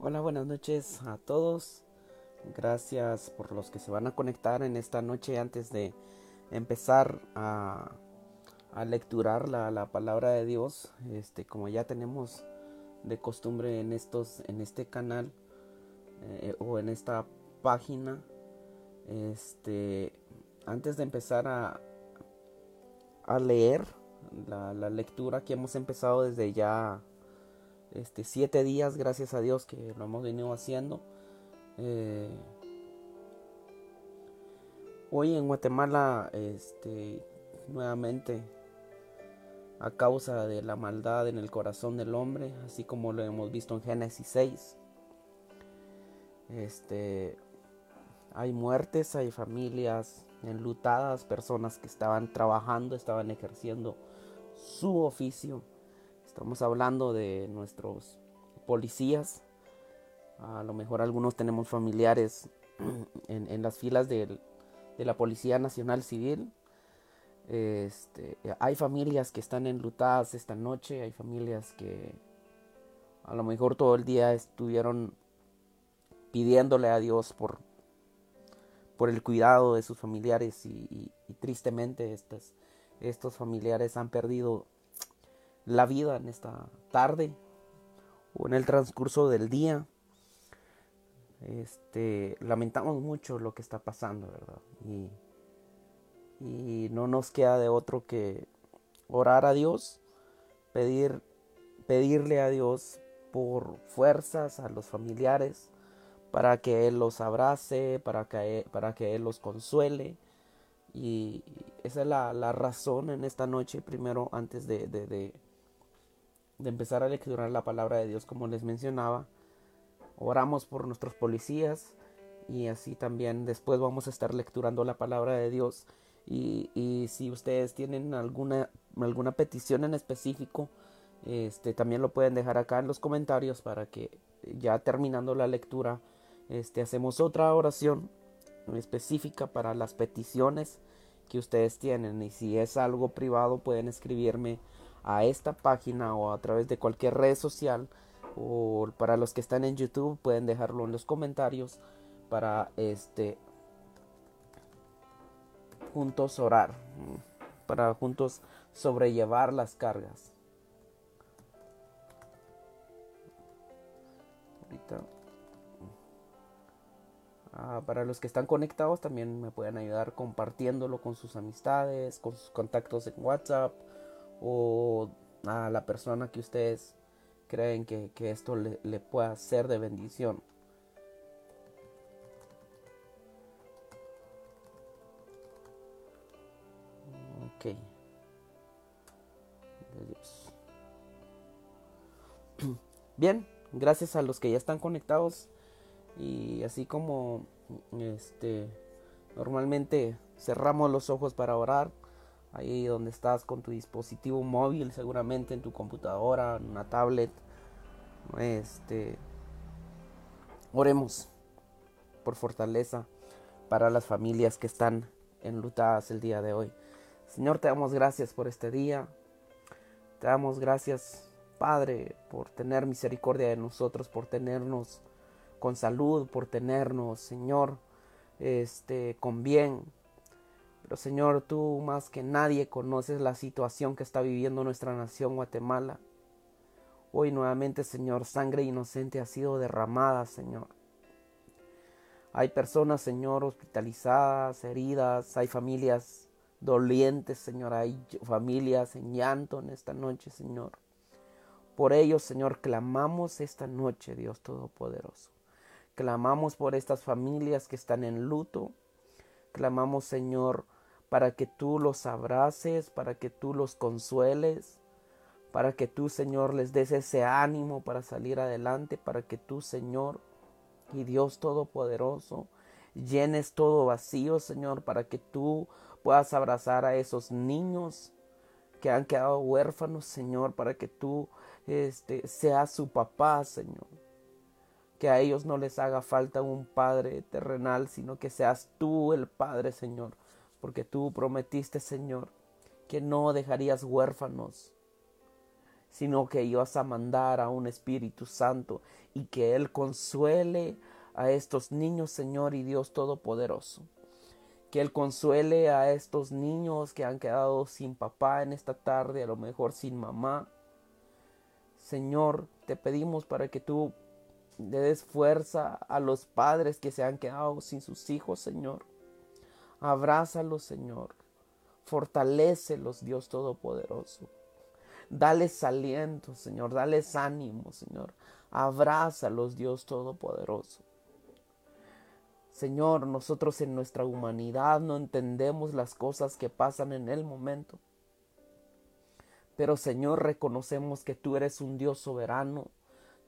Hola, buenas noches a todos. Gracias por los que se van a conectar en esta noche antes de empezar a, a lecturar la, la, palabra de Dios. Este, como ya tenemos de costumbre en estos, en este canal eh, o en esta página. Este, antes de empezar a, a leer la, la lectura que hemos empezado desde ya este, siete días, gracias a Dios que lo hemos venido haciendo. Eh, hoy en Guatemala, este, nuevamente, a causa de la maldad en el corazón del hombre, así como lo hemos visto en Génesis 6, este, hay muertes, hay familias enlutadas, personas que estaban trabajando, estaban ejerciendo su oficio Estamos hablando de nuestros policías. A lo mejor algunos tenemos familiares en, las filas de la Policía Nacional Civil. Este, hay familias que están enlutadas esta noche, hay familias que a lo mejor todo el día estuvieron pidiéndole a Dios por, por el cuidado de sus familiares y, tristemente estos familiares han perdido la vida en esta tarde o en el transcurso del día. Este, lamentamos mucho lo que está pasando, ¿verdad? Y, y no nos queda de otro que orar a Dios, pedir, pedirle a Dios por fuerzas a los familiares, para que Él los abrace, para que, para que Él los consuele. Y esa es la, la razón en esta noche, primero, antes de, de de empezar a lecturar la palabra de Dios como les mencionaba. Oramos por nuestros policías y así también después vamos a estar lecturando la palabra de Dios. Y, y si ustedes tienen alguna, alguna petición en específico, este, también lo pueden dejar acá en los comentarios para que ya terminando la lectura este, hacemos otra oración específica para las peticiones que ustedes tienen. Y si es algo privado pueden escribirme a esta página o a través de cualquier red social o para los que están en YouTube pueden dejarlo en los comentarios para este juntos orar para juntos sobrellevar las cargas. Ah, para los que están conectados también me pueden ayudar compartiéndolo con sus amistades con sus contactos en WhatsApp o a la persona que ustedes creen que, esto le, le, pueda ser de bendición. Ok. Bien, gracias a los que ya están conectados y así como este normalmente cerramos los ojos para orar ahí donde estás con tu dispositivo móvil, seguramente en tu computadora, en una tablet. Este oremos por fortaleza para las familias que están enlutadas el día de hoy. Señor, te damos gracias por este día. Te damos gracias, Padre, por tener misericordia de nosotros, por tenernos con salud, por tenernos, Señor, este con bien, pero Señor, tú más que nadie conoces la situación que está viviendo nuestra nación Guatemala. Hoy nuevamente, Señor, sangre inocente ha sido derramada, Señor. Hay personas, Señor, hospitalizadas, heridas, hay familias dolientes, Señor, hay familias en llanto en esta noche, Señor. Por ello, Señor, clamamos esta noche, Dios Todopoderoso. Clamamos por estas familias que están en luto. Clamamos, Señor, para que tú los abraces, para que tú los consueles, para que tú, Señor, les des ese ánimo para salir adelante, para que tú, Señor, y Dios Todopoderoso, llenes todo vacío, Señor, para que tú puedas abrazar a esos niños que han quedado huérfanos, Señor, para que tú este, seas su papá, Señor. Que a ellos no les haga falta un Padre terrenal, sino que seas tú el Padre, Señor porque tú prometiste, Señor, que no dejarías huérfanos, sino que ibas a mandar a un Espíritu Santo y que Él consuele a estos niños, Señor y Dios Todopoderoso. Que Él consuele a estos niños que han quedado sin papá en esta tarde, a lo mejor sin mamá. Señor, te pedimos para que tú le des fuerza a los padres que se han quedado sin sus hijos, Señor. Abrázalos, Señor. Fortalécelos, Dios Todopoderoso. Dales aliento, Señor. Dales ánimo, Señor. Abrázalos, Dios Todopoderoso. Señor, nosotros en nuestra humanidad no entendemos las cosas que pasan en el momento. Pero Señor, reconocemos que tú eres un Dios soberano,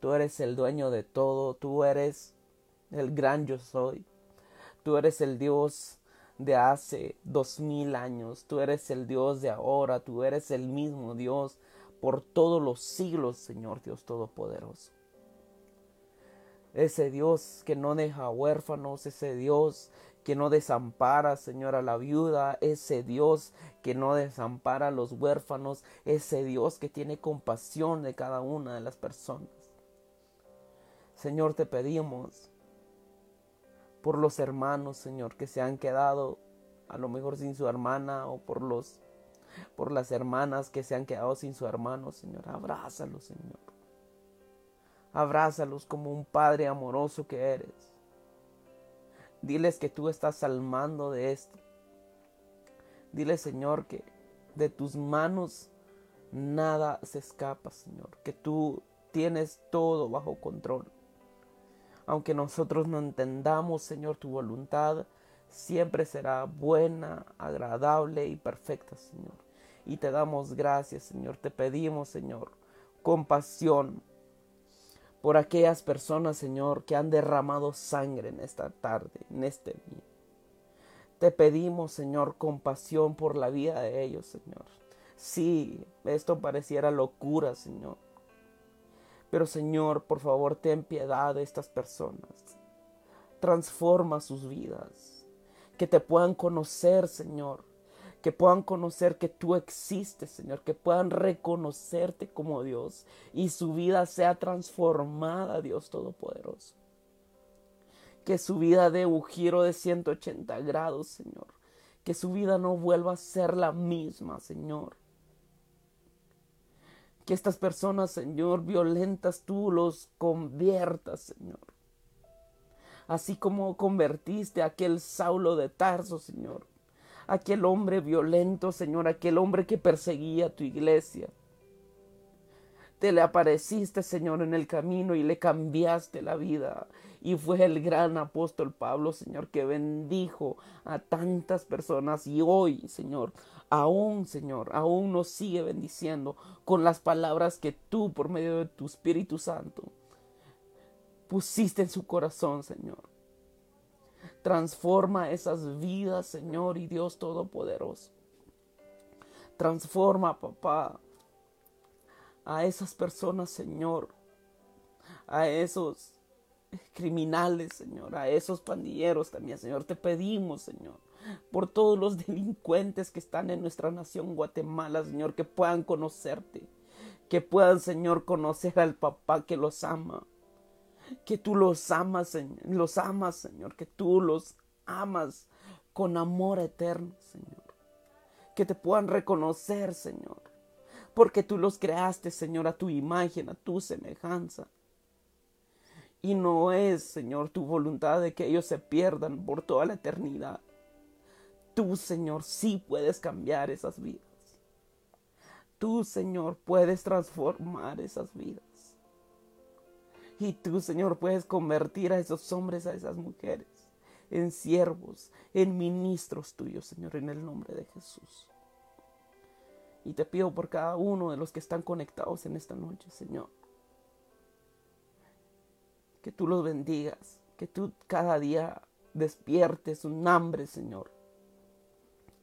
tú eres el dueño de todo, tú eres el gran yo soy, tú eres el Dios de hace dos mil años, tú eres el Dios de ahora, tú eres el mismo Dios por todos los siglos, Señor Dios Todopoderoso. Ese Dios que no deja huérfanos, ese Dios que no desampara, Señor, a la viuda, ese Dios que no desampara a los huérfanos, ese Dios que tiene compasión de cada una de las personas. Señor, te pedimos por los hermanos, Señor, que se han quedado a lo mejor sin su hermana o por los por las hermanas que se han quedado sin su hermano, Señor. Abrázalos, Señor. Abrázalos como un Padre amoroso que eres. Diles que tú estás al mando de esto. Dile, Señor, que de tus manos nada se escapa, Señor. Que tú tienes todo bajo control. Aunque nosotros no entendamos, Señor, tu voluntad, siempre será buena, agradable y perfecta, Señor. Y te damos gracias, Señor. Te pedimos, Señor, compasión por aquellas personas, Señor, que han derramado sangre en esta tarde, en este día. Te pedimos, Señor, compasión por la vida de ellos, Señor. Sí, esto pareciera locura, Señor. Pero, Señor, por favor, ten piedad de estas personas. Transforma sus vidas. Que te puedan conocer, Señor que puedan conocer que tú existes, Señor, que puedan reconocerte como Dios y su vida sea transformada, Dios Todopoderoso. Que su vida dé un giro de 180 grados, Señor. Que su vida no vuelva a ser la misma, Señor. Que estas personas, Señor, violentas, tú los conviertas, Señor. Así como convertiste a aquel Saulo de Tarso, Señor aquel hombre violento, Señor, aquel hombre que perseguía tu iglesia. Te le apareciste, Señor, en el camino y le cambiaste la vida. Y fue el gran apóstol Pablo, Señor, que bendijo a tantas personas. Y hoy, Señor, aún, Señor, aún nos sigue bendiciendo con las palabras que tú, por medio de tu Espíritu Santo, pusiste en su corazón, Señor. Transforma esas vidas, Señor y Dios Todopoderoso. Transforma, papá, a esas personas, Señor, a esos criminales, Señor, a esos pandilleros también, Señor. Te pedimos, Señor, por todos los delincuentes que están en nuestra nación Guatemala, Señor, que puedan conocerte, que puedan, Señor, conocer al papá que los ama, que tú los amas, Señor, los amas, Señor, que tú los amas con amor eterno, Señor. Que te puedan reconocer, Señor, porque tú los creaste, Señor, a tu imagen, a tu semejanza. Y no es, Señor, tu voluntad de que ellos se pierdan por toda la eternidad. Tú, Señor, sí puedes cambiar esas vidas. Tú, Señor, puedes transformar esas vidas. Y tú, Señor, puedes convertir a esos hombres, a esas mujeres, en siervos, en ministros tuyos, Señor, en el nombre de Jesús. Y te pido por cada uno de los que están conectados en esta noche, Señor. Que tú los bendigas, que tú cada día despiertes un hambre, Señor,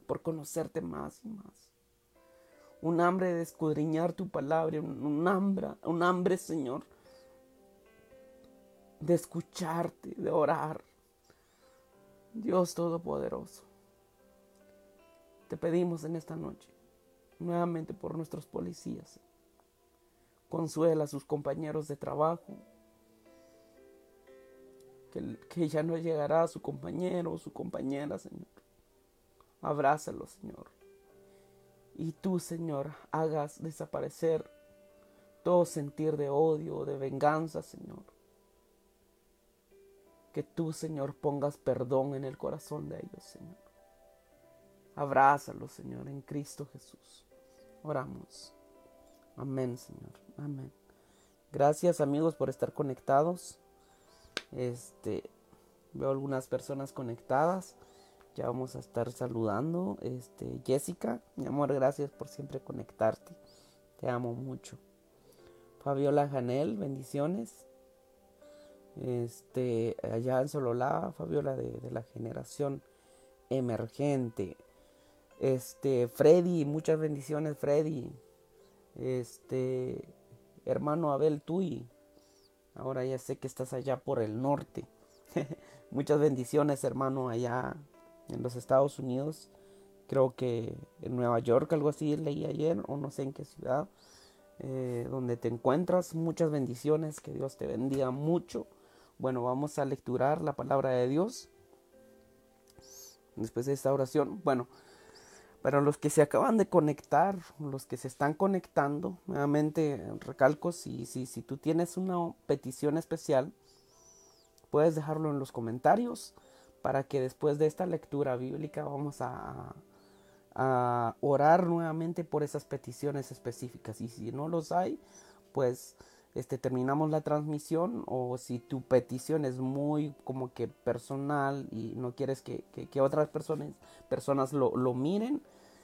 por conocerte más y más. Un hambre de escudriñar tu palabra, un hambre, un hambre, Señor, de escucharte, de orar. Dios Todopoderoso, te pedimos en esta noche, nuevamente por nuestros policías, Consuela a sus compañeros de trabajo. Que, que ya no llegará su compañero o su compañera, Señor. Abrázalo, Señor. Y tú, Señor, hagas desaparecer todo sentir de odio, de venganza, Señor. Que tú, Señor, pongas perdón en el corazón de ellos, Señor. Abrázalo, Señor, en Cristo Jesús. Oramos. Amén, Señor. Amén. Gracias, amigos, por estar conectados. Este, veo algunas personas conectadas. Ya vamos a estar saludando. Este, Jessica, mi amor, gracias por siempre conectarte. Te amo mucho. Fabiola Janel, bendiciones. Este, allá en Sololá, Fabiola de, de la generación emergente. Este, Freddy, muchas bendiciones, Freddy. Este, hermano Abel Tui. Ahora ya sé que estás allá por el norte. muchas bendiciones, hermano, allá en los Estados Unidos. Creo que en Nueva York, algo así leí ayer, o no sé en qué ciudad, eh, donde te encuentras. Muchas bendiciones, que Dios te bendiga mucho. Bueno, vamos a lecturar la palabra de Dios. Después de esta oración, bueno, para los que se acaban de conectar, los que se están conectando, nuevamente recalco, si, si, si tú tienes una petición especial, puedes dejarlo en los comentarios para que después de esta lectura bíblica vamos a, a orar nuevamente por esas peticiones específicas. Y si no los hay, pues este, terminamos la transmisión o si tu petición es muy como que personal y no quieres que, que, otras personas, personas lo, lo, miren,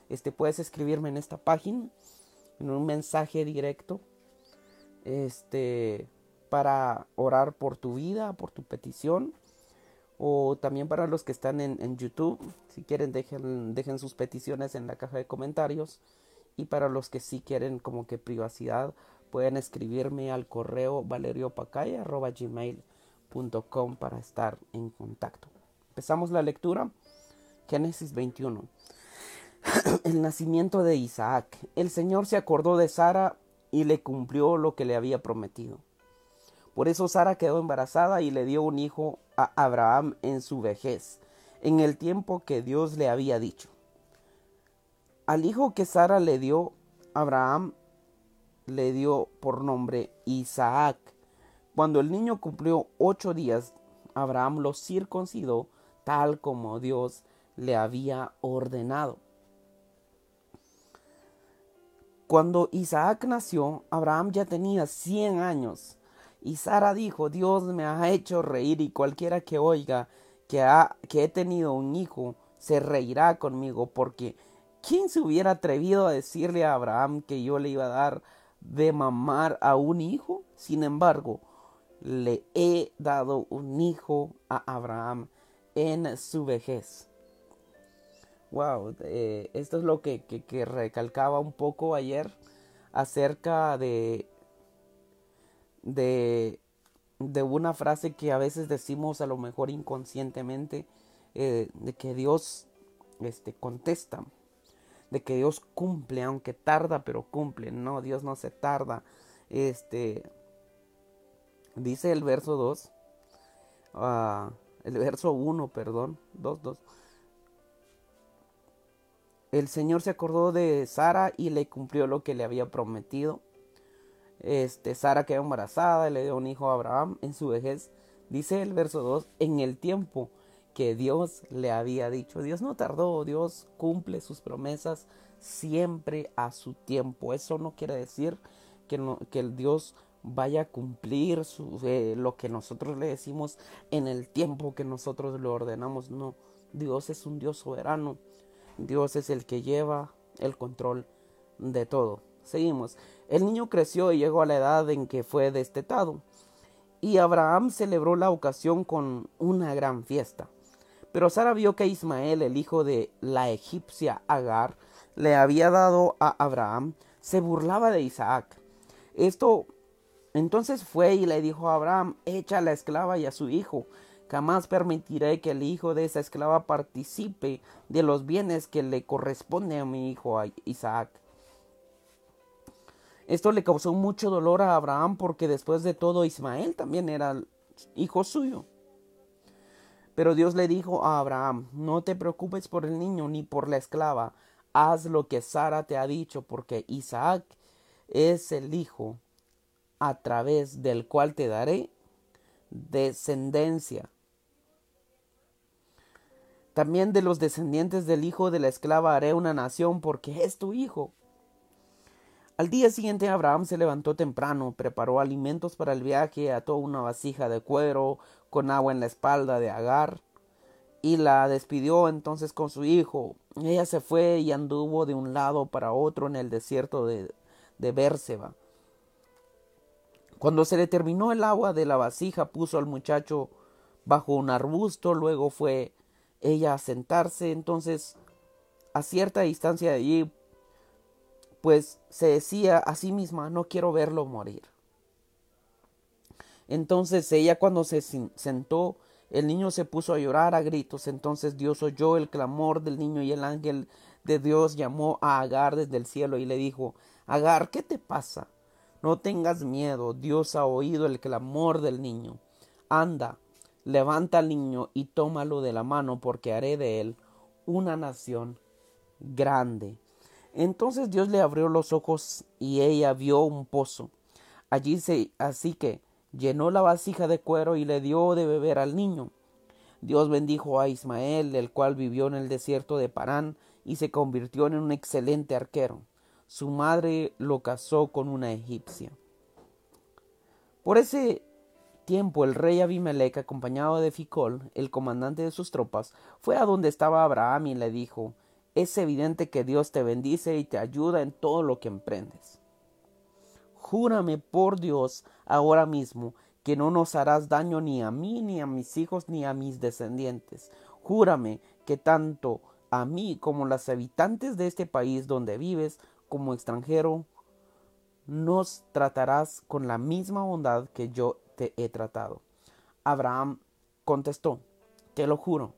este, puedes escribirme en esta página, en un mensaje directo, este, para orar por tu vida, por tu petición o también para los que están en, YouTube, si quieren dejen, dejen sus peticiones en la caja de comentarios. Y para los que sí quieren como que privacidad, pueden escribirme al correo valeriopacaya.gmail.com para estar en contacto. Empezamos la lectura. Génesis 21. El nacimiento de Isaac. El Señor se acordó de Sara y le cumplió lo que le había prometido. Por eso Sara quedó embarazada y le dio un hijo a Abraham en su vejez, en el tiempo que Dios le había dicho. Al hijo que Sara le dio, Abraham le dio por nombre Isaac. Cuando el niño cumplió ocho días, Abraham lo circuncidó tal como Dios le había ordenado. Cuando Isaac nació, Abraham ya tenía cien años y Sara dijo, Dios me ha hecho reír y cualquiera que oiga que, ha, que he tenido un hijo se reirá conmigo, porque ¿quién se hubiera atrevido a decirle a Abraham que yo le iba a dar de mamar a un hijo? Sin embargo, le he dado un hijo a Abraham en su vejez. Wow, eh, esto es lo que, que recalcaba un poco ayer acerca de de, de una frase que a veces decimos a lo mejor inconscientemente, eh, de que Dios este, contesta, de que Dios cumple, aunque tarda, pero cumple. No, Dios no se tarda. Este, dice el verso 2, ah, el verso 1, perdón, 2, 2. El Señor se acordó de Sara y le cumplió lo que le había prometido. Este, Sara quedó embarazada y le dio un hijo a Abraham en su vejez. Dice el verso 2, en el tiempo que Dios le había dicho. Dios no tardó, Dios cumple sus promesas siempre a su tiempo. Eso no quiere decir que, el Dios vaya a cumplir eh, lo que nosotros le decimos en el tiempo que nosotros lo ordenamos. No, Dios es un Dios soberano. Dios es el que lleva el control de todo. Seguimos. El niño creció y llegó a la edad en que fue destetado. Y Abraham celebró la ocasión con una gran fiesta. Pero Sara vio que Ismael, el hijo de la egipcia Agar, le había dado a Abraham, se burlaba de Isaac. Esto entonces fue y le dijo a Abraham, echa a la esclava y a su hijo. Jamás permitiré que el hijo de esa esclava participe de los bienes que le corresponde a mi hijo Isaac. Esto le causó mucho dolor a Abraham porque después de todo Ismael también era hijo suyo. Pero Dios le dijo a Abraham, no te preocupes por el niño ni por la esclava, haz lo que Sara te ha dicho, porque Isaac es el hijo a través del cual te daré descendencia. También de los descendientes del hijo de la esclava haré una nación, porque es tu hijo. Al día siguiente Abraham se levantó temprano, preparó alimentos para el viaje, ató una vasija de cuero con agua en la espalda de Agar y la despidió entonces con su hijo. Ella se fue y anduvo de un lado para otro en el desierto de, de. Cuando se le terminó el agua de la vasija, puso al muchacho bajo un arbusto, luego fue ella a sentarse, entonces a cierta distancia de allí, pues se decía a sí misma, no quiero verlo morir. Entonces ella cuando se sentó, el niño se puso a llorar a gritos, entonces Dios oyó el clamor del niño y el ángel de Dios llamó a Agar desde el cielo y le dijo, Agar, ¿qué te pasa? No tengas miedo, Dios ha oído el clamor del niño. Anda, levanta al niño y tómalo de la mano, porque haré de él una nación grande. Entonces Dios le abrió los ojos y ella vio un pozo. Allí se, así que llenó la vasija de cuero y le dio de beber al niño. Dios bendijo a Ismael, el cual vivió en el desierto de Parán y se convirtió en un excelente arquero su madre lo casó con una egipcia. Por ese tiempo el rey Abimelech, acompañado de Ficol, el comandante de sus tropas, fue a donde estaba Abraham y le dijo Es evidente que Dios te bendice y te ayuda en todo lo que emprendes. Júrame por Dios ahora mismo que no nos harás daño ni a mí, ni a mis hijos, ni a mis descendientes. Júrame que tanto a mí como a los habitantes de este país donde vives como extranjero, nos tratarás con la misma bondad que yo te he tratado. Abraham contestó, te lo juro.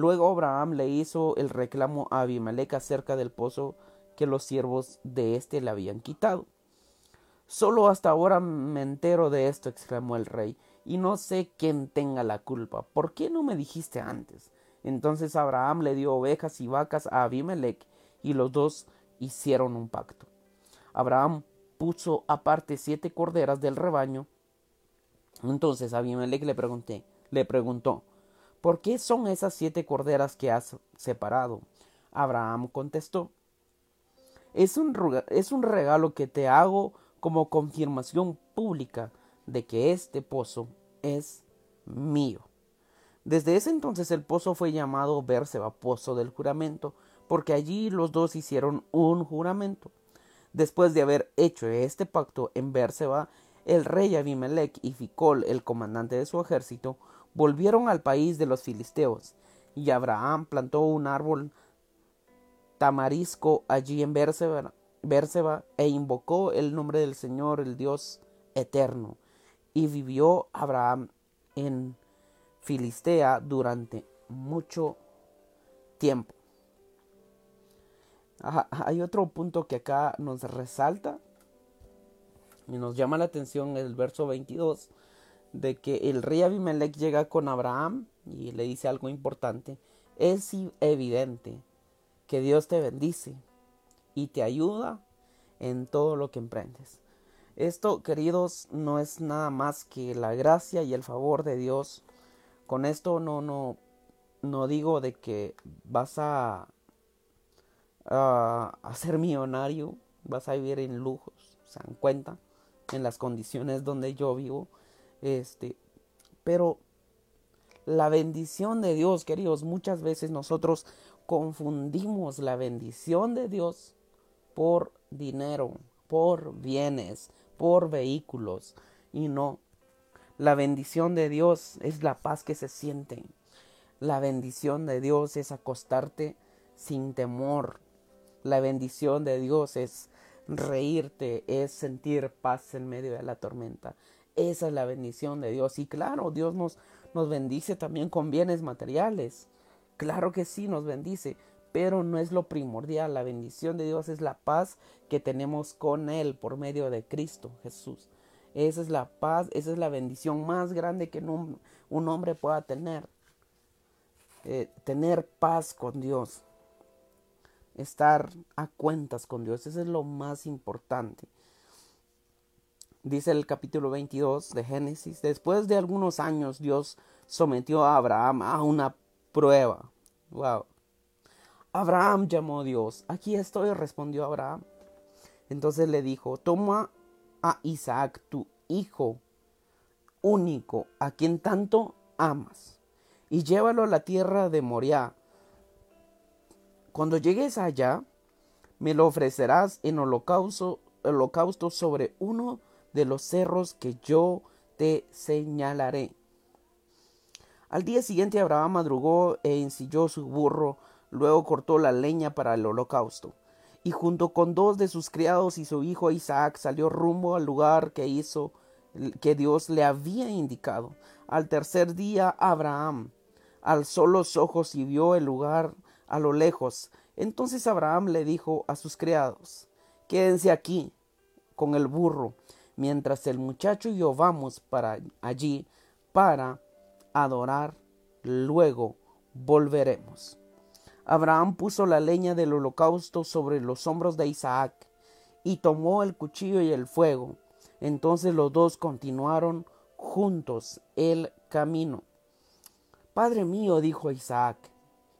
Luego Abraham le hizo el reclamo a Abimelech acerca del pozo que los siervos de éste le habían quitado. Solo hasta ahora me entero de esto, exclamó el rey, y no sé quién tenga la culpa. ¿Por qué no me dijiste antes? Entonces Abraham le dio ovejas y vacas a Abimelech, y los dos hicieron un pacto. Abraham puso aparte siete corderas del rebaño. Entonces Abimelech le le preguntó, ¿por qué son esas siete corderas que has separado? Abraham contestó, es un, es un regalo que te hago como confirmación pública de que este pozo es mío. Desde ese entonces el pozo fue llamado Berseba, pozo del juramento, porque allí los dos hicieron un juramento. Después de haber hecho este pacto en Berseba, el rey Abimelech y Ficol, el comandante de su ejército, volvieron al país de los filisteos, y Abraham plantó un árbol tamarisco allí en Berseba, e invocó el nombre del Señor, el Dios eterno, y vivió Abraham en Filistea durante mucho tiempo. Hay otro punto que acá nos resalta y nos llama la atención el verso 22 de que el rey Abimelech llega con Abraham y le dice algo importante. Es evidente que Dios te bendice y te ayuda en todo lo que emprendes. Esto, queridos, no es nada más que la gracia y el favor de Dios. Con esto no no no digo de que vas a a ser millonario, vas a vivir en lujos, se dan cuenta, en las condiciones donde yo vivo, este, pero la bendición de Dios, queridos, muchas veces nosotros confundimos la bendición de Dios por dinero, por bienes, por vehículos, y no. La bendición de Dios es la paz que se siente. La bendición de Dios es acostarte sin temor, la bendición de Dios es reírte, es sentir paz en medio de la tormenta. Esa es la bendición de Dios. Y claro, Dios nos, nos bendice también con bienes materiales. Claro que sí, nos bendice. pero no es lo primordial. La bendición de Dios es la paz que tenemos con Él por medio de Cristo Jesús. Esa es la paz, esa es la bendición más grande que un, hombre pueda tener. Eh, tener paz con Dios. Estar a cuentas con Dios. Eso es lo más importante. Dice el capítulo 22 de Génesis. Después de algunos años Dios sometió a Abraham a una prueba. Wow. Abraham llamó a Dios. Aquí estoy, respondió Abraham. Entonces le dijo, toma a Isaac, tu hijo único, a quien tanto amas, y llévalo a la tierra de Moriah. Cuando llegues allá, me lo ofrecerás en holocausto, holocausto sobre uno de los cerros que yo te señalaré. Al día siguiente Abraham madrugó e ensilló su burro, luego cortó la leña para el holocausto y junto con dos de sus criados y su hijo Isaac salió rumbo al lugar que hizo que Dios le había indicado. Al tercer día Abraham alzó los ojos y vio el lugar a lo lejos. Entonces Abraham le dijo a sus criados, Quédense aquí con el burro, mientras el muchacho y yo vamos para allí para adorar. Luego volveremos. Abraham puso la leña del holocausto sobre los hombros de Isaac y tomó el cuchillo y el fuego. Entonces los dos continuaron juntos el camino. Padre mío, dijo Isaac.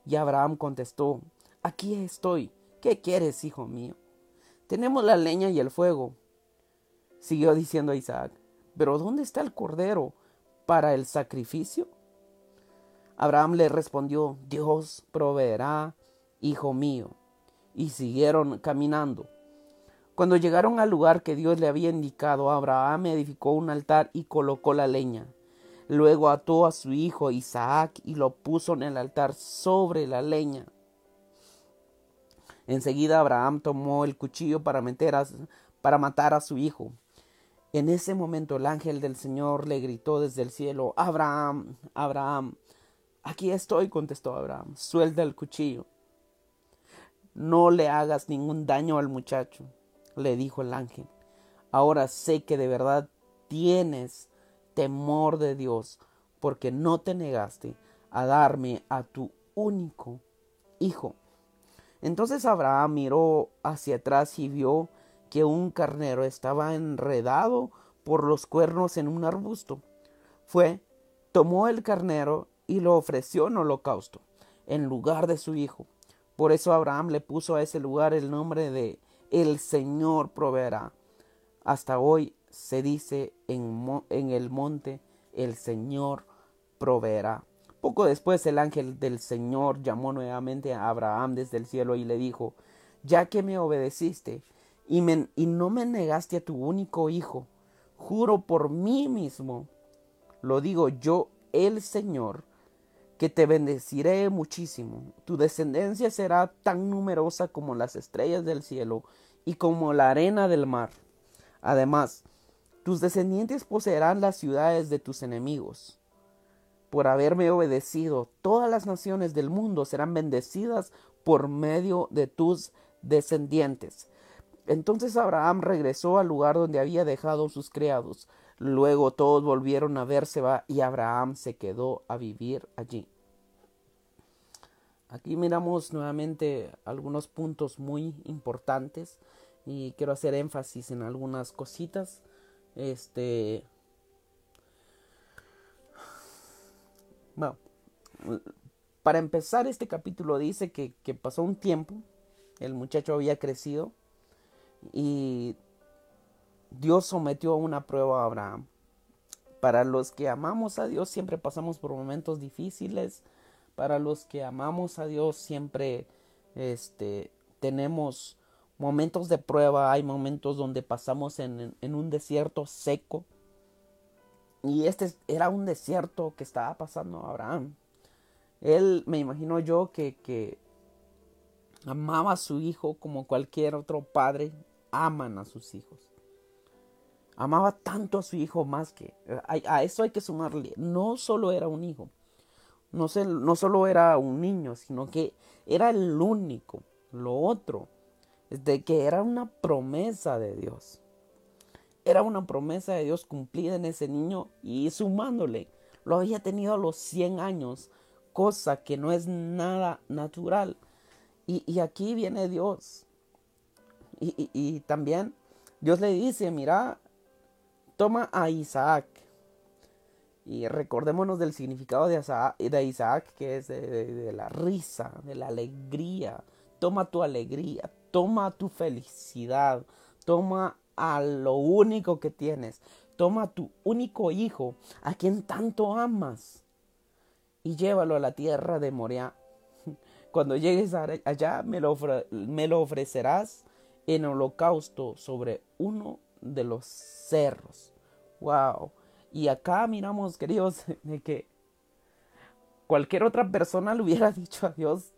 Y Abraham contestó, Aquí estoy. ¿Qué quieres, hijo mío? Tenemos la leña y el fuego. Siguió diciendo Isaac, Pero ¿dónde está el cordero para el sacrificio? Abraham le respondió, Dios proveerá, hijo mío. Y siguieron caminando. Cuando llegaron al lugar que Dios le había indicado, Abraham edificó un altar y colocó la leña. Luego ató a su hijo Isaac y lo puso en el altar sobre la leña. Enseguida Abraham tomó el cuchillo para, meter para matar a su hijo. En ese momento el ángel del Señor le gritó desde el cielo, Abraham, Abraham. Aquí estoy, contestó Abraham. Suelta el cuchillo. No le hagas ningún daño al muchacho, le dijo el ángel. Ahora sé que de verdad tienes temor de Dios, porque no te negaste a darme a tu único hijo. Entonces Abraham miró hacia atrás y vio que un carnero estaba enredado por los cuernos en un arbusto. Fue, tomó el carnero y lo ofreció en holocausto, en lugar de su hijo. Por eso Abraham le puso a ese lugar el nombre de El Señor proveerá. Hasta hoy se dice en, en el monte El Señor proveerá. Poco después el ángel del Señor llamó nuevamente a Abraham desde el cielo y le dijo, ya que me obedeciste y, no me negaste a tu único hijo, juro por mí mismo, lo digo yo, el Señor, que te bendeciré muchísimo. Tu descendencia será tan numerosa como las estrellas del cielo y como la arena del mar. Además, tus descendientes poseerán las ciudades de tus enemigos. Por haberme obedecido, todas las naciones del mundo serán bendecidas por medio de tus descendientes. Entonces Abraham regresó al lugar donde había dejado sus criados. Luego todos volvieron a verse y Abraham se quedó a vivir allí. Aquí miramos nuevamente algunos puntos muy importantes y quiero hacer énfasis en algunas cositas. Este bueno, para empezar este capítulo dice que pasó un tiempo, el muchacho había crecido y Dios sometió a una prueba a Abraham. Para los que amamos a Dios siempre pasamos por momentos difíciles. Para los que amamos a Dios siempre este, tenemos momentos de prueba. Hay momentos donde pasamos en, en un desierto seco. Y este era un desierto que estaba pasando Abraham. Él, me imagino yo, que, que amaba a su hijo como cualquier otro padre aman a sus hijos. Amaba tanto a su hijo más que... A, eso hay que sumarle. No solo era un hijo. No, se, no solo era un niño, sino que era el único. Lo otro es de que era una promesa de Dios. Era una promesa de Dios cumplida en ese niño y sumándole, lo había tenido a los 100 años, cosa que no es nada natural. Y, aquí viene Dios. Y, también Dios le dice, mira, toma a Isaac. Y recordémonos del significado de Isaac, que es de, la risa, de la alegría. Toma tu alegría, toma tu felicidad, toma a lo único que tienes, toma a tu único hijo, a quien tanto amas, y llévalo a la tierra de Moria. Cuando llegues allá, me lo, me lo ofrecerás en holocausto sobre uno de los cerros. Wow. Y acá miramos, queridos, de que cualquier otra persona le hubiera dicho a Dios,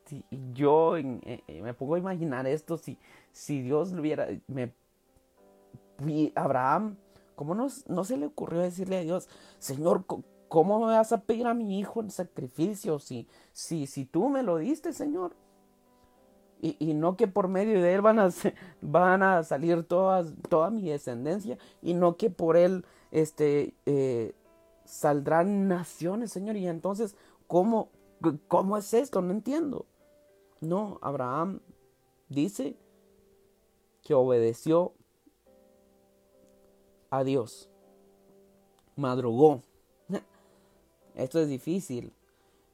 yo eh, eh, me pongo a imaginar esto, si, si Dios le hubiera, me, Abraham, ¿cómo no, no se le ocurrió decirle a Dios, Señor, ¿cómo me vas a pedir a mi hijo en sacrificio si, si, si tú me lo diste, Señor? Y, no que por medio de él van a, van a salir todas, toda mi descendencia y no que por él este, eh, saldrán naciones, Señor. Y entonces, ¿cómo, ¿cómo es esto? No entiendo. No, Abraham dice que obedeció a Dios. Madrugó. Esto es difícil.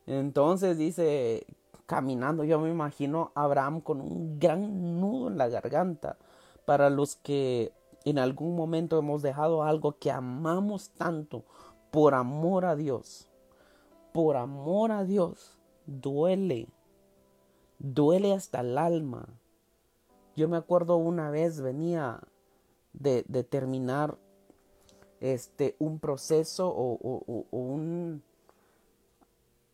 Entonces dice caminando. Yo me imagino a Abraham con un gran nudo en la garganta. Para los que en algún momento hemos dejado algo que amamos tanto por amor a Dios. Por amor a Dios. Duele. Duele hasta el alma. Yo me acuerdo una vez venía de, terminar este un proceso o un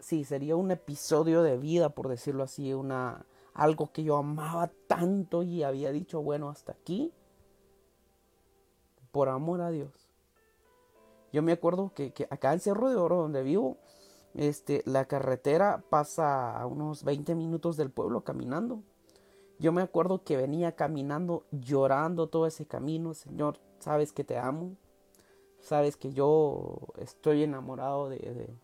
sí, sería un episodio de vida, por decirlo así, una, algo que yo amaba tanto y había dicho, bueno, hasta aquí, por amor a Dios. Yo me acuerdo que, acá en Cerro de Oro, donde vivo, este, la carretera pasa a unos 20 minutos del pueblo caminando. Yo me acuerdo que venía caminando, llorando todo ese camino. Señor, sabes que te amo. Sabes que yo estoy enamorado de, de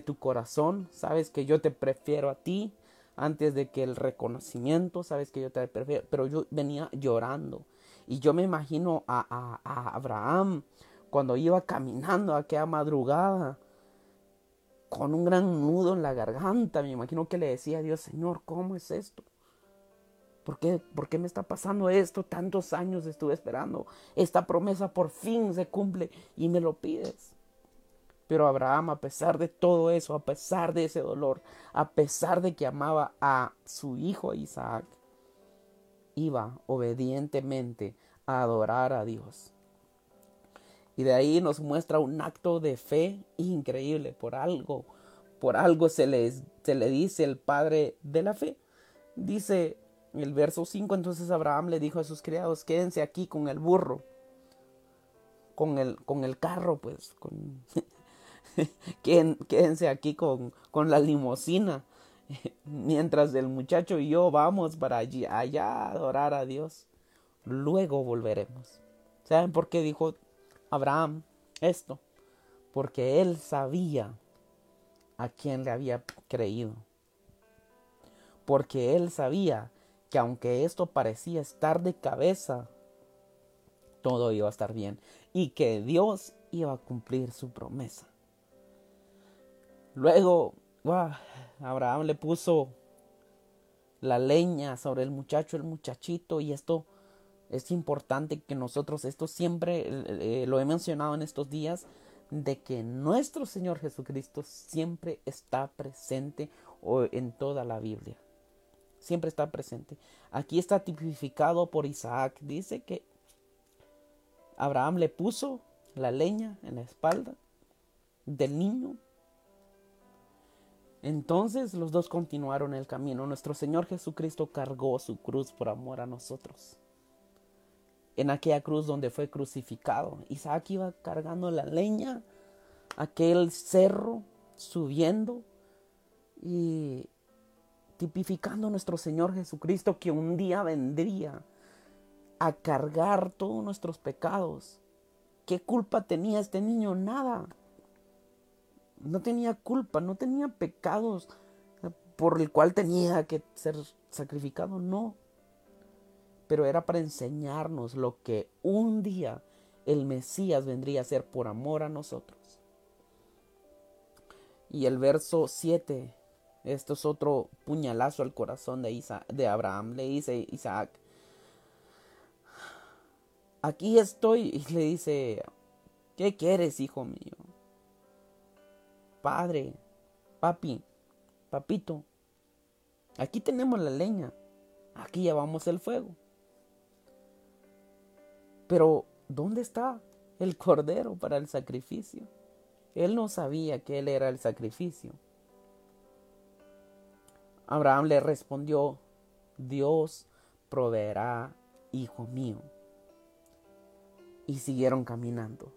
tu corazón, sabes que yo te prefiero a ti antes de que el reconocimiento, sabes que yo te prefiero, pero yo venía llorando y yo me imagino a, Abraham cuando iba caminando a aquella madrugada con un gran nudo en la garganta, me imagino que le decía a Dios, Señor, ¿cómo es esto? ¿Por qué, ¿Por qué me está pasando esto? Tantos años estuve esperando. Esta promesa por fin se cumple y me lo pides. Pero Abraham, a pesar de todo eso, a pesar de ese dolor, a pesar de que amaba a su hijo Isaac, iba obedientemente a adorar a Dios. Y de ahí nos muestra un acto de fe increíble. Por algo, por algo se, les, se le dice el padre de la fe. Dice el verso 5, entonces Abraham le dijo a sus criados, quédense aquí con el burro, con el, con el carro, pues, con, quédense aquí con, con la limosina. Mientras el muchacho y yo vamos para allí, allá a adorar a Dios. Luego volveremos. ¿Saben por qué dijo Abraham esto? Porque él sabía a quién le había creído. Porque él sabía que aunque esto parecía estar de cabeza, todo iba a estar bien y que Dios iba a cumplir su promesa. Luego, Abraham le puso la leña sobre el muchacho, el muchachito, y esto es importante que nosotros, esto siempre eh, eh, lo he mencionado en estos días, de que nuestro Señor Jesucristo siempre está presente en toda la Biblia. Siempre está presente. Aquí está tipificado por Isaac. Dice que Abraham le puso la leña en la espalda del niño entonces los dos continuaron el camino. Nuestro Señor Jesucristo cargó su cruz por amor a nosotros. En aquella cruz donde fue crucificado, Isaac iba cargando la leña, aquel cerro, subiendo y tipificando a nuestro Señor Jesucristo que un día vendría a cargar todos nuestros pecados. ¿Qué culpa tenía este niño? Nada. No tenía culpa, no tenía pecados por el cual tenía que ser sacrificado, no. Pero era para enseñarnos lo que un día el Mesías vendría a ser por amor a nosotros. Y el verso 7, esto es otro puñalazo al corazón de, de Abraham. Le dice Isaac, aquí estoy. Y le dice, ¿qué quieres, hijo mío? Padre, papi, papito, aquí tenemos la leña, aquí llevamos el fuego. Pero, ¿dónde está el cordero para el sacrificio? Él no sabía que él era el sacrificio. Abraham le respondió, Dios proveerá, hijo mío. Y siguieron caminando.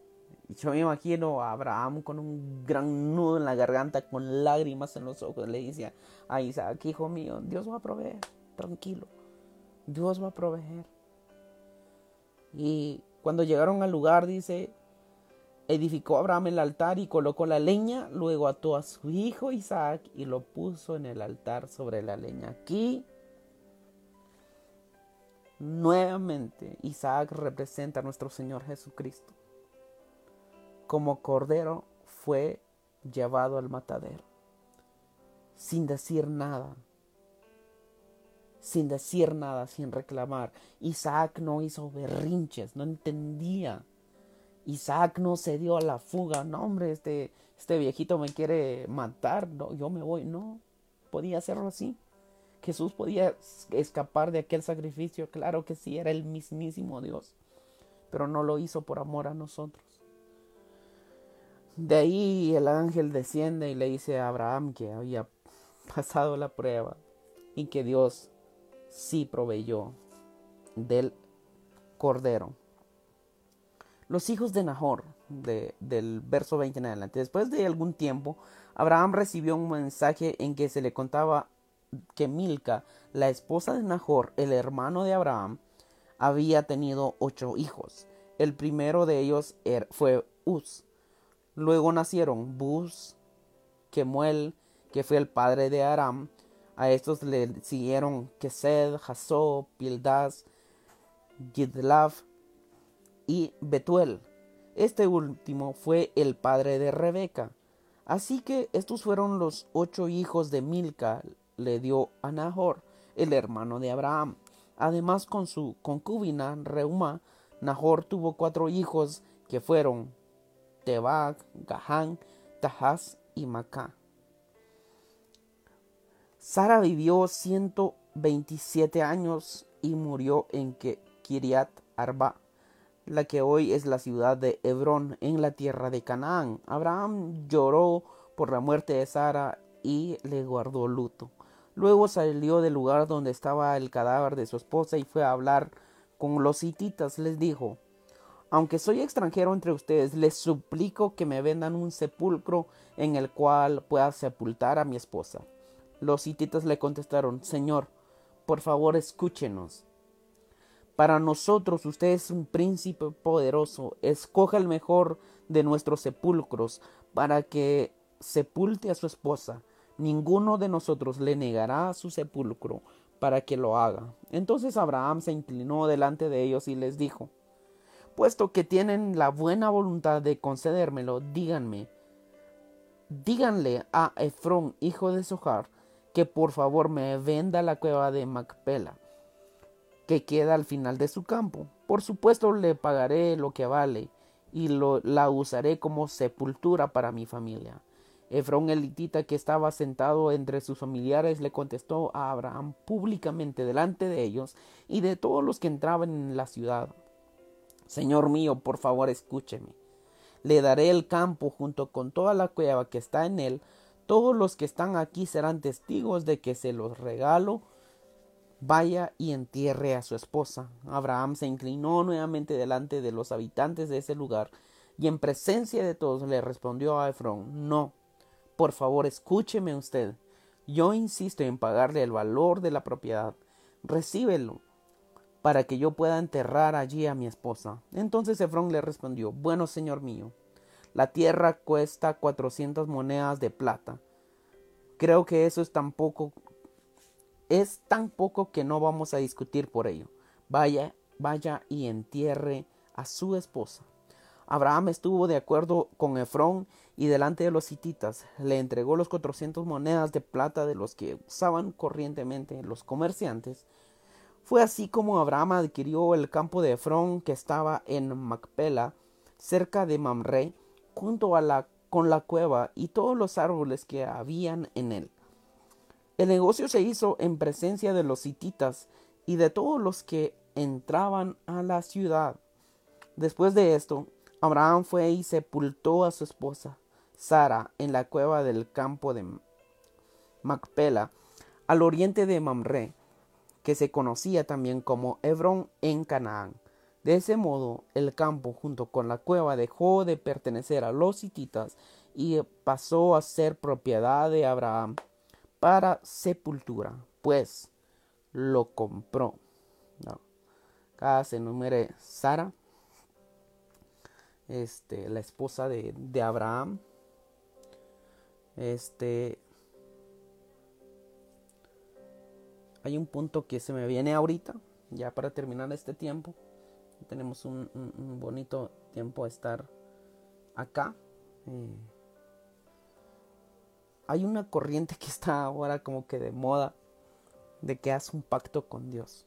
Yo me imagino a Abraham con un gran nudo en la garganta, con lágrimas en los ojos. Le dice a Isaac, hijo mío, Dios va a proveer, tranquilo. Dios va a proveer. Y cuando llegaron al lugar, dice, edificó Abraham el altar y colocó la leña, luego ató a su hijo Isaac y lo puso en el altar sobre la leña. Aquí nuevamente Isaac representa a nuestro Señor Jesucristo como cordero fue llevado al matadero, sin decir nada, sin decir nada, sin reclamar. Isaac no hizo berrinches, no entendía. Isaac no se dio a la fuga, no hombre, este, este viejito me quiere matar, no, yo me voy, no, podía hacerlo así. Jesús podía escapar de aquel sacrificio, claro que sí, era el mismísimo Dios, pero no lo hizo por amor a nosotros. De ahí el ángel desciende y le dice a Abraham que había pasado la prueba y que Dios sí proveyó del cordero. Los hijos de Nahor, del verso 20 en adelante. Después de algún tiempo, Abraham recibió un mensaje en que se le contaba que Milca, la esposa de Nahor, el hermano de Abraham, había tenido ocho hijos. El primero de ellos er, fue Uz, Luego nacieron Bus, Kemuel, que fue el padre de Aram. A estos le siguieron Kesed, Hasó, Pildas, Gidlav y Betuel. Este último fue el padre de Rebeca. Así que estos fueron los ocho hijos de Milca, le dio a Nahor, el hermano de Abraham. Además, con su concubina Reuma, Nahor tuvo cuatro hijos que fueron Tebag, Gahán, Tahaz y Macá. Sara vivió 127 años y murió en Kiriat Arba, la que hoy es la ciudad de Hebrón, en la tierra de Canaán. Abraham lloró por la muerte de Sara y le guardó luto. Luego salió del lugar donde estaba el cadáver de su esposa y fue a hablar con los hititas. Les dijo, aunque soy extranjero entre ustedes, les suplico que me vendan un sepulcro en el cual pueda sepultar a mi esposa. Los hititas le contestaron, Señor, por favor escúchenos. Para nosotros usted es un príncipe poderoso. Escoja el mejor de nuestros sepulcros para que sepulte a su esposa. Ninguno de nosotros le negará su sepulcro para que lo haga. Entonces Abraham se inclinó delante de ellos y les dijo, puesto que tienen la buena voluntad de concedérmelo, díganme, díganle a Efrón, hijo de Sohar, que por favor me venda la cueva de Macpela, que queda al final de su campo. Por supuesto le pagaré lo que vale y lo, la usaré como sepultura para mi familia. Efrón elitita que estaba sentado entre sus familiares le contestó a Abraham públicamente delante de ellos y de todos los que entraban en la ciudad. Señor mío, por favor escúcheme. Le daré el campo junto con toda la cueva que está en él. Todos los que están aquí serán testigos de que se los regalo. Vaya y entierre a su esposa. Abraham se inclinó nuevamente delante de los habitantes de ese lugar y en presencia de todos le respondió a Efrón, no, por favor escúcheme usted. Yo insisto en pagarle el valor de la propiedad. Recíbelo para que yo pueda enterrar allí a mi esposa. Entonces Efrón le respondió, bueno, señor mío, la tierra cuesta cuatrocientas monedas de plata. Creo que eso es tan poco, es tan poco que no vamos a discutir por ello. Vaya, vaya y entierre a su esposa. Abraham estuvo de acuerdo con Efrón y delante de los hititas le entregó los cuatrocientas monedas de plata de los que usaban corrientemente los comerciantes. Fue así como Abraham adquirió el campo de Efrón que estaba en Macpela, cerca de Mamre, junto a la, con la cueva y todos los árboles que habían en él. El negocio se hizo en presencia de los hititas y de todos los que entraban a la ciudad. Después de esto, Abraham fue y sepultó a su esposa, Sara, en la cueva del campo de Macpela, al oriente de Mamre, que se conocía también como Hebrón en Canaán. De ese modo, el campo junto con la cueva dejó de pertenecer a los hititas y pasó a ser propiedad de Abraham para sepultura, pues lo compró. Acá se numere Sara, este, la esposa de, de Abraham. Este, hay un punto que se me viene ahorita, ya para terminar este tiempo tenemos un, bonito tiempo a estar acá. Eh, hay una corriente que está ahora como que de moda de que haz un pacto con Dios.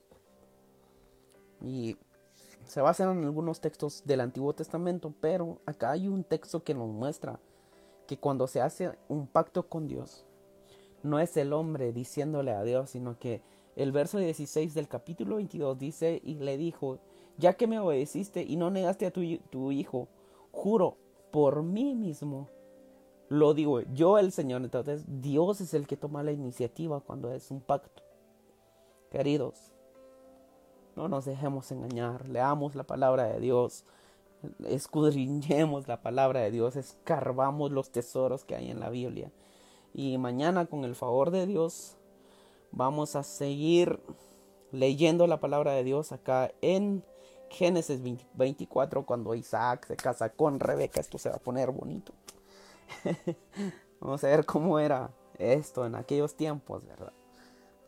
Y se basa en algunos textos del Antiguo Testamento, pero acá hay un texto que nos muestra que cuando se hace un pacto con Dios, no es el hombre diciéndole a Dios, sino que el verso 16 del capítulo 22 dice, y le dijo, ya que me obedeciste y no negaste a tu, hijo, juro por mí mismo, lo digo yo el Señor. Entonces Dios es el que toma la iniciativa cuando es un pacto. Queridos, no nos dejemos engañar, leamos la palabra de Dios, escudriñemos la palabra de Dios, escarbamos los tesoros que hay en la Biblia. Y mañana con el favor de Dios vamos a seguir leyendo la palabra de Dios acá en Génesis 24, cuando Isaac se casa con Rebeca, esto se va a poner bonito. Vamos a ver cómo era esto en aquellos tiempos, ¿verdad?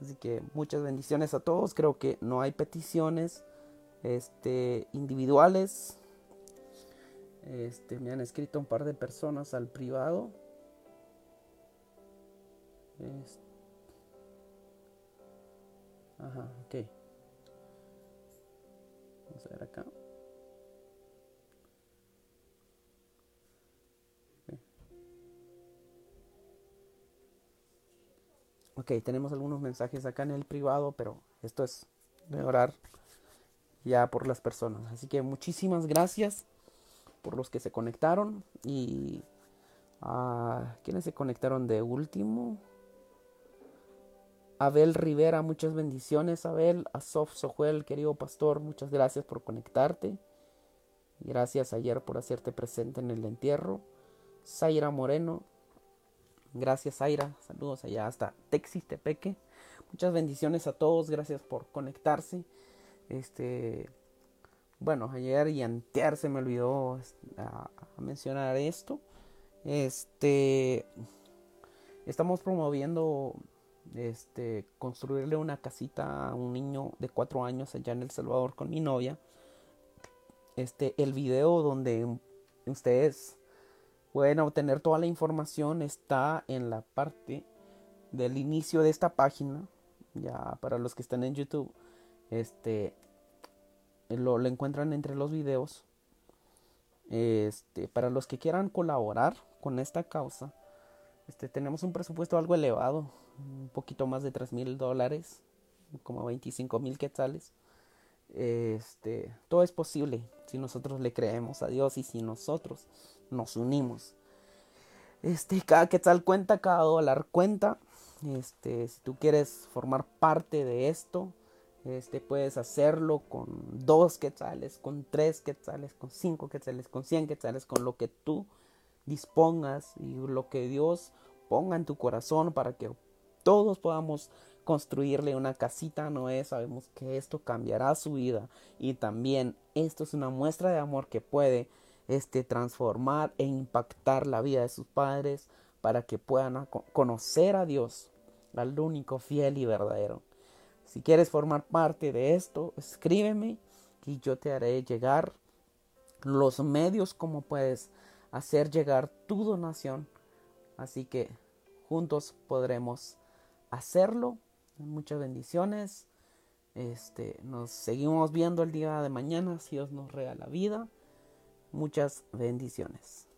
Así que muchas bendiciones a todos. Creo que no hay peticiones este, individuales. Este, me han escrito un par de personas al privado. Ajá, ok. Vamos a ver acá. Ok, tenemos algunos mensajes acá en el privado, pero esto es de orar ya por las personas. Así que muchísimas gracias por los que se conectaron y a ah, quienes se conectaron de último. Abel Rivera, muchas bendiciones, Abel. Asof Sojuel, querido pastor, muchas gracias por conectarte. Gracias ayer por hacerte presente en el entierro. Zaira Moreno, gracias Zaira, saludos allá hasta Texas, Tepeque. Muchas bendiciones a todos, gracias por conectarse. Este, bueno, ayer y antear se me olvidó mencionar esto. Este, estamos promoviendo este, construirle una casita a un niño de cuatro años allá en El Salvador con mi novia. Este, el video donde ustedes pueden obtener toda la información está en la parte del inicio de esta página. Ya para los que están en YouTube, este, lo, lo encuentran entre los videos. Este, para los que quieran colaborar con esta causa, este, tenemos un presupuesto algo elevado un poquito más de 3 mil dólares, como 25 mil quetzales. Este, todo es posible si nosotros le creemos a Dios y si nosotros nos unimos. Este, cada quetzal cuenta, cada dólar cuenta. Este, si tú quieres formar parte de esto, este, puedes hacerlo con dos quetzales, con tres quetzales, con cinco quetzales, con cien quetzales, con lo que tú dispongas y lo que Dios ponga en tu corazón para que todos podamos construirle una casita a Noé, sabemos que esto cambiará su vida y también esto es una muestra de amor que puede este transformar e impactar la vida de sus padres para que puedan conocer a Dios, al único fiel y verdadero. Si quieres formar parte de esto, escríbeme y yo te haré llegar los medios como puedes hacer llegar tu donación. Así que juntos podremos hacerlo. Muchas bendiciones. Este, nos seguimos viendo el día de mañana si Dios nos regala vida. Muchas bendiciones.